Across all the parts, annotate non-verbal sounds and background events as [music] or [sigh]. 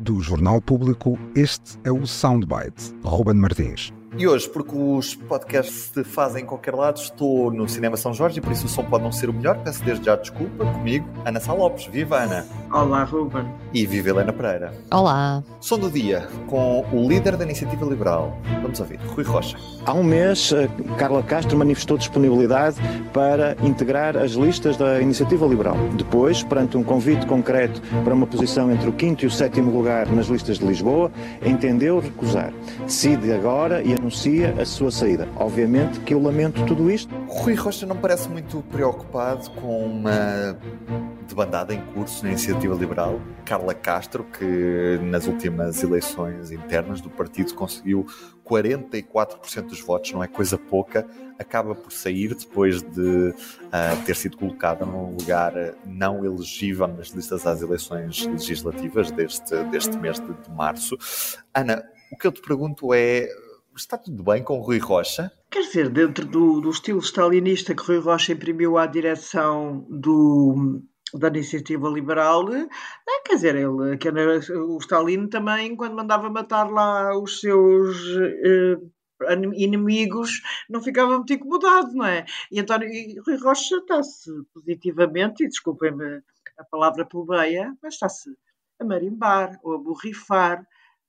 Do Jornal Público, este é o Soundbite. Ruben Martins. E hoje, porque os podcasts se fazem em qualquer lado, estou no Cinema São Jorge e por isso o som pode não ser o melhor. Peço desde já desculpa comigo, Ana Sá Lopes. Viva Ana! Olá, Ruben. E viva Helena Pereira. Olá. Som do dia com o líder da Iniciativa Liberal. Vamos ouvir, Rui Rocha. Há um mês, Carla Castro manifestou disponibilidade para integrar as listas da Iniciativa Liberal. Depois, perante um convite concreto para uma posição entre o quinto e o sétimo lugar nas listas de Lisboa, entendeu recusar. Decide agora e anuncia a sua saída. Obviamente que eu lamento tudo isto. Rui Rocha não parece muito preocupado com uma debandada em curso na Iniciativa Liberal. Carla Castro, que nas últimas eleições internas do partido conseguiu 44% dos votos, não é coisa pouca, acaba por sair depois de uh, ter sido colocada num lugar não elegível nas listas às eleições legislativas deste, deste mês de, de março. Ana, o que eu te pergunto é está tudo bem com Rui Rocha? Quer dizer, dentro do, do estilo stalinista que Rui Rocha imprimiu à direção do, da iniciativa liberal, é, quer dizer, ele, que o Stalin também, quando mandava matar lá os seus eh, inimigos, não ficava muito incomodado, não é? E António e Rui Rocha está-se positivamente, e desculpem-me a palavra plebeia, mas está-se a marimbar ou a borrifar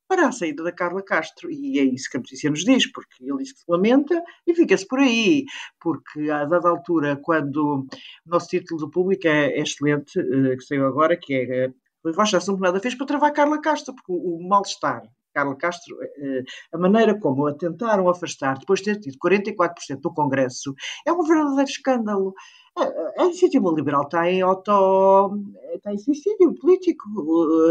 para a saída da Carla Castro. E é isso que a notícia nos diz, porque ele diz que se lamenta e fica-se por aí, porque a dada altura, quando o nosso título do público é, é excelente, eh, que saiu agora, que é Rui Rocha assume nada fez para travar Carla Castro, porque o, o mal-estar Carla Castro, eh, a maneira como a tentaram afastar depois de ter tido 44% do Congresso é um verdadeiro escândalo. A iniciativa liberal está em auto. Está em suicídio político.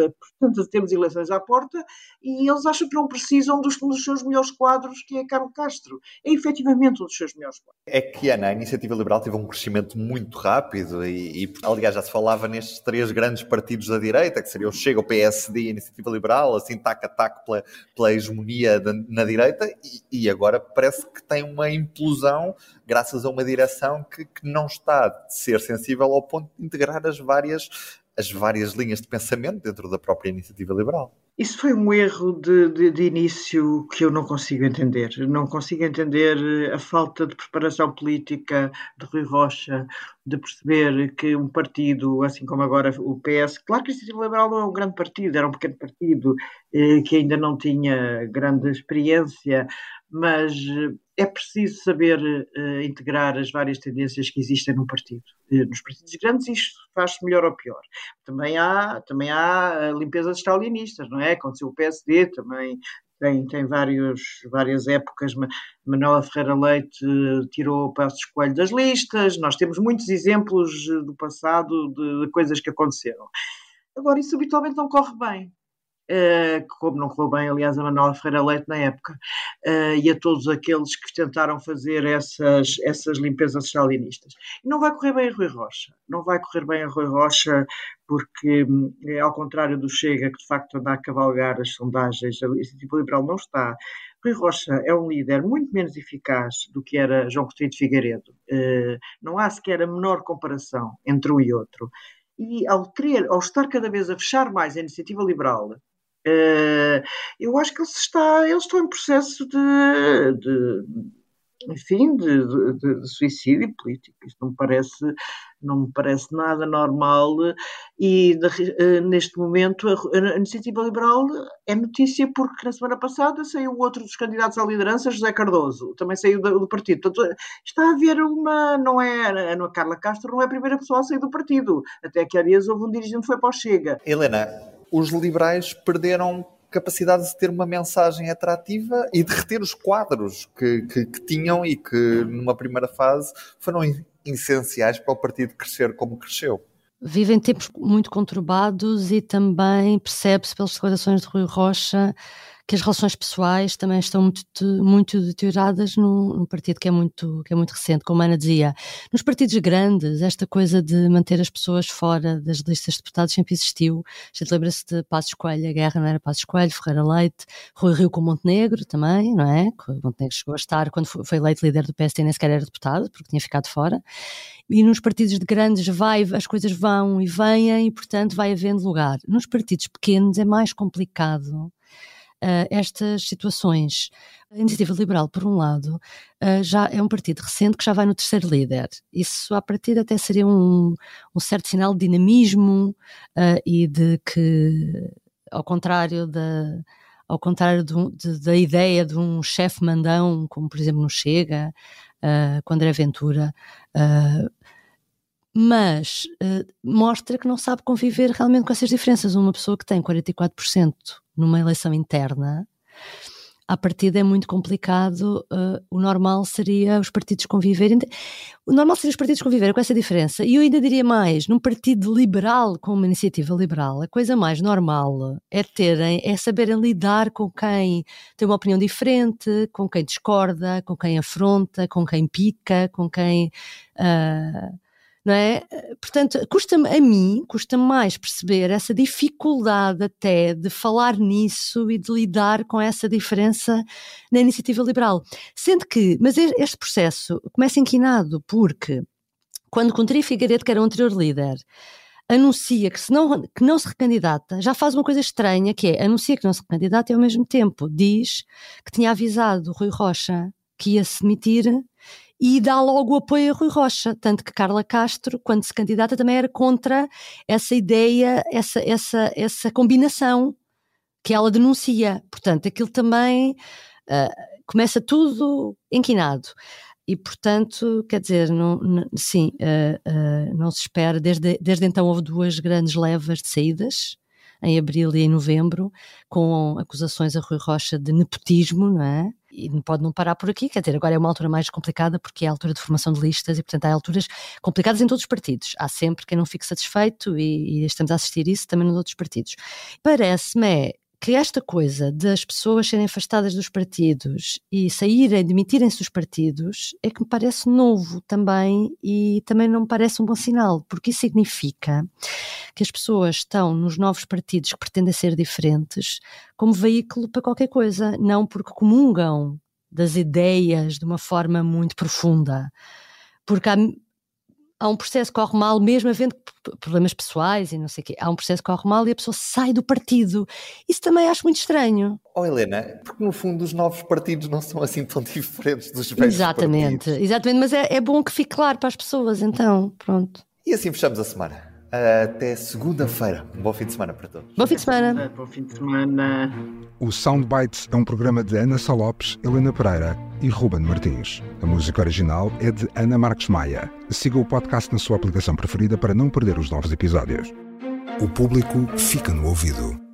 Eh, portanto, temos eleições à porta e eles acham que não precisam dos, dos seus melhores quadros, que é Carlos Castro. É efetivamente um dos seus melhores quadros. É que, Ana, a iniciativa liberal teve um crescimento muito rápido e, e, aliás, já se falava nestes três grandes partidos da direita, que seriam o Chega, o PSD e a iniciativa liberal, assim, tac a tac pela, pela hegemonia na direita, e, e agora parece que tem uma implosão graças a uma direção que, que não está a ser sensível ao ponto de integrar as várias, as várias linhas de pensamento dentro da própria iniciativa liberal. Isso foi um erro de, de, de, início que eu não consigo entender. Não consigo entender eh, a falta de preparação política de Rui Rocha, de perceber que um partido, assim como agora o PS, claro que a Iniciativa Liberal não é um grande partido, era um pequeno partido eh, que ainda não tinha grande experiência, mas eh, é preciso saber uh, integrar as várias tendências que existem no partido. Uh, nos partidos grandes isto faz-se melhor ou pior. Também há, também há a limpeza de stalinistas, não é? Aconteceu o PSD, também tem, tem vários, várias épocas. Manuela Ferreira Leite tirou o Passos Coelho das listas. Nós temos muitos exemplos do passado de coisas que aconteceram. Agora, isso habitualmente não corre bem. Uh, como não correu bem, aliás, a Manuela Ferreira Leite na época, uh, e a todos aqueles que tentaram fazer essas, essas limpezas stalinistas. E não vai correr bem a Rui Rocha. Não vai correr bem a Rui Rocha, porque, é, ao contrário do Chega, que de facto anda a cavalgar as sondagens, a Iniciativa Liberal não está. Rui Rocha é um líder muito menos eficaz do que era João Coutinho de Figueiredo. Uh, não há sequer a menor comparação entre um e outro. E ao, querer, ao estar cada vez a fechar mais a iniciativa liberal, eu acho que eles, está, eles estão em processo de, de enfim, de, de, de, suicídio político. Isto não me parece, não me parece nada normal e uh, neste momento a, a, Iniciativa Liberal é notícia porque na semana passada saiu outro dos candidatos à liderança, José Cardoso, também saiu do, do partido. Portanto, está a haver uma, não é, a Carla Castro não é a primeira pessoa a sair do partido. Até que há dias houve um dirigente que foi para o Chega. Helena, os liberais perderam capacidade de ter uma mensagem atrativa e de reter os quadros que, que, que, tinham e que numa primeira fase foram essenciais para o partido crescer como cresceu. vivem tempos muito conturbados e também percebe-se pelas declarações de Rui Rocha que as relações pessoais também estão muito, muito deterioradas num, num, partido que é muito, que é muito recente, como a Ana dizia. Nos partidos grandes, esta coisa de manter as pessoas fora das listas de deputados sempre existiu. A gente lembra-se de Passos Coelho, a guerra não era Passos Coelho, Ferreira Leite, Rui Rio com Montenegro também, não é? Montenegro chegou a estar, quando foi eleito líder do PSD, nem sequer era deputado, porque tinha ficado fora. E nos partidos de grandes vai, as coisas vão e vêm e, portanto, vai havendo lugar. Nos partidos pequenos é mais complicado uh, estas situações. A Iniciativa Liberal, por um lado, uh, já é um partido recente que já vai no terceiro líder. Isso, à partida, até seria um, um certo sinal de dinamismo uh, e de que, ao contrário da ao contrário de, da ideia de um chefe mandão, como por exemplo no Chega, uh, com André Ventura, uh, mas uh, mostra que não sabe conviver realmente com essas diferenças. Uma pessoa que tem 44% numa eleição interna, à partida é muito complicado. Uh, o normal seria os partidos conviverem. O normal seria os partidos conviverem com essa diferença. E eu ainda diria mais: num partido liberal, com uma iniciativa liberal, a coisa mais normal é terem, é saberem lidar com quem tem uma opinião diferente, com quem discorda, com quem afronta, com quem pica, com quem. Uh, não é? Portanto, custa-me a mim, custa mais perceber essa dificuldade até de falar nisso e de lidar com essa diferença na iniciativa liberal. Sendo que, mas este processo começa inquinado porque quando Contri Figueiredo, que era o anterior líder, anuncia que, se não, que não se recandidata, já faz uma coisa estranha, que é anuncia que não se recandidata e ao mesmo tempo diz que tinha avisado Rui Rocha que ia se demitir e dá logo apoio a Rui Rocha, tanto que Carla Castro, quando se candidata, também era contra essa ideia, essa, essa, essa combinação que ela denuncia. Portanto, aquilo também uh, começa tudo inquinado. E, portanto, quer dizer, não, não, sim, uh, uh, não se espera. Desde, desde então houve duas grandes levas de saídas, em abril e em novembro, com acusações a Rui Rocha de nepotismo, não é? E pode não parar por aqui, quer dizer, agora é uma altura mais complicada porque é a altura de formação de listas e, portanto, há alturas complicadas em todos os partidos. Há sempre quem não fique satisfeito e, e estamos a assistir isso também nos outros partidos. Parece-me é que esta coisa das pessoas serem afastadas dos partidos e saírem, demitirem-se dos partidos, é que me parece novo também e também não me parece um bom sinal, porque isso significa que as pessoas estão nos novos partidos que pretendem ser diferentes como veículo para qualquer coisa, não porque comungam das ideias de uma forma muito profunda. Porque há, há um processo que corre mal, mesmo havendo problemas pessoais e não sei o quê, há um processo que corre mal e a pessoa sai do partido. Isso também acho muito estranho. Oh Helena, porque no fundo os novos partidos não são assim tão [laughs] diferentes dos velhos Exatamente, partidos. exatamente, mas é, é bom que fique claro para as pessoas, então, pronto. E assim fechamos a semana. Até segunda-feira. Um bom fim de semana para todos. Bom fim de semana. Bom fim de semana. O Soundbites é um programa de Ana Salopes, Helena Pereira e Ruben Martins. A música original é de Ana Marques Maia. Siga o podcast na sua aplicação preferida para não perder os novos episódios. O público fica no ouvido.